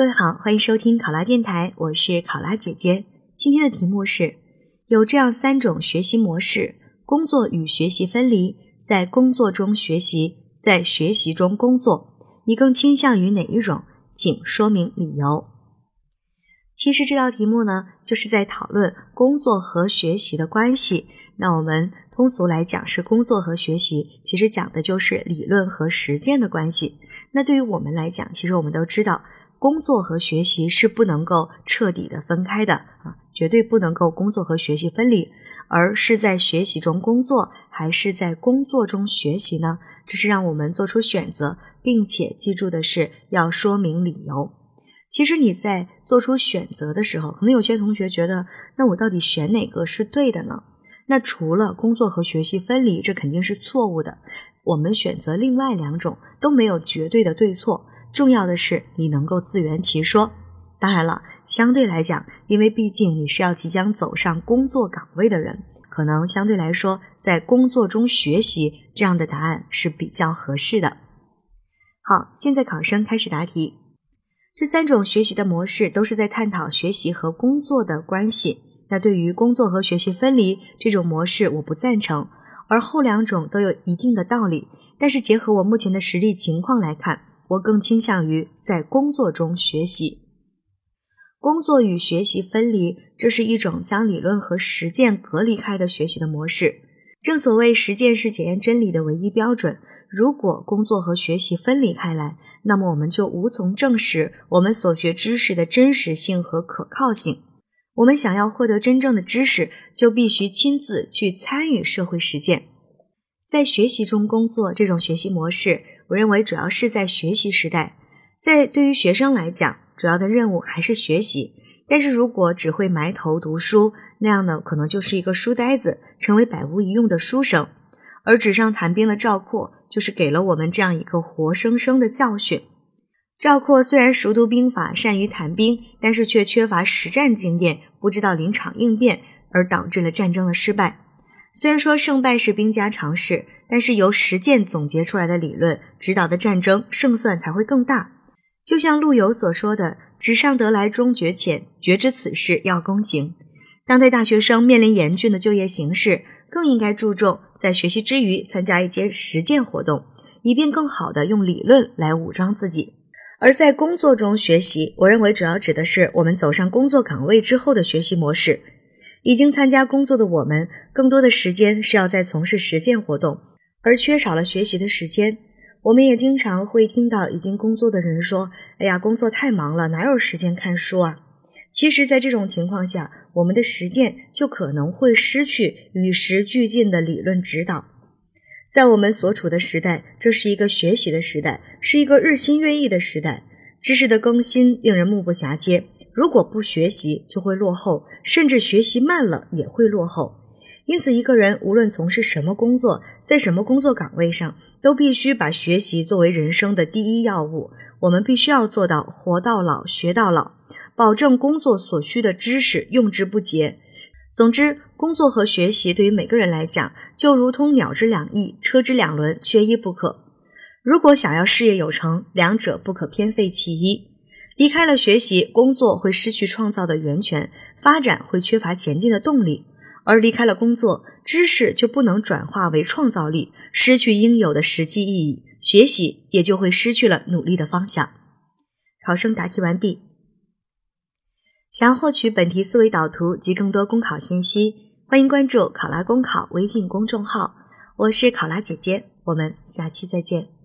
各位好，欢迎收听考拉电台，我是考拉姐姐。今天的题目是：有这样三种学习模式，工作与学习分离，在工作中学习，在学习中工作，你更倾向于哪一种？请说明理由。其实这道题目呢，就是在讨论工作和学习的关系。那我们通俗来讲是工作和学习，其实讲的就是理论和实践的关系。那对于我们来讲，其实我们都知道。工作和学习是不能够彻底的分开的啊，绝对不能够工作和学习分离，而是在学习中工作，还是在工作中学习呢？这是让我们做出选择，并且记住的是要说明理由。其实你在做出选择的时候，可能有些同学觉得，那我到底选哪个是对的呢？那除了工作和学习分离，这肯定是错误的。我们选择另外两种都没有绝对的对错。重要的是你能够自圆其说。当然了，相对来讲，因为毕竟你是要即将走上工作岗位的人，可能相对来说，在工作中学习这样的答案是比较合适的。好，现在考生开始答题。这三种学习的模式都是在探讨学习和工作的关系。那对于工作和学习分离这种模式，我不赞成。而后两种都有一定的道理，但是结合我目前的实力情况来看。我更倾向于在工作中学习。工作与学习分离，这是一种将理论和实践隔离开的学习的模式。正所谓，实践是检验真理的唯一标准。如果工作和学习分离开来，那么我们就无从证实我们所学知识的真实性和可靠性。我们想要获得真正的知识，就必须亲自去参与社会实践。在学习中工作这种学习模式，我认为主要是在学习时代。在对于学生来讲，主要的任务还是学习。但是如果只会埋头读书，那样呢，可能就是一个书呆子，成为百无一用的书生。而纸上谈兵的赵括，就是给了我们这样一个活生生的教训。赵括虽然熟读兵法，善于谈兵，但是却缺乏实战经验，不知道临场应变，而导致了战争的失败。虽然说胜败是兵家常事，但是由实践总结出来的理论指导的战争胜算才会更大。就像陆游所说的“纸上得来终觉浅，绝知此事要躬行”。当代大学生面临严峻的就业形势，更应该注重在学习之余参加一些实践活动，以便更好的用理论来武装自己。而在工作中学习，我认为主要指的是我们走上工作岗位之后的学习模式。已经参加工作的我们，更多的时间是要在从事实践活动，而缺少了学习的时间。我们也经常会听到已经工作的人说：“哎呀，工作太忙了，哪有时间看书啊？”其实，在这种情况下，我们的实践就可能会失去与时俱进的理论指导。在我们所处的时代，这是一个学习的时代，是一个日新月异的时代，知识的更新令人目不暇接。如果不学习，就会落后，甚至学习慢了也会落后。因此，一个人无论从事什么工作，在什么工作岗位上，都必须把学习作为人生的第一要务。我们必须要做到活到老学到老，保证工作所需的知识用之不竭。总之，工作和学习对于每个人来讲，就如同鸟之两翼，车之两轮，缺一不可。如果想要事业有成，两者不可偏废其一。离开了学习，工作会失去创造的源泉，发展会缺乏前进的动力；而离开了工作，知识就不能转化为创造力，失去应有的实际意义，学习也就会失去了努力的方向。考生答题完毕。想要获取本题思维导图及更多公考信息，欢迎关注“考拉公考”微信公众号。我是考拉姐姐，我们下期再见。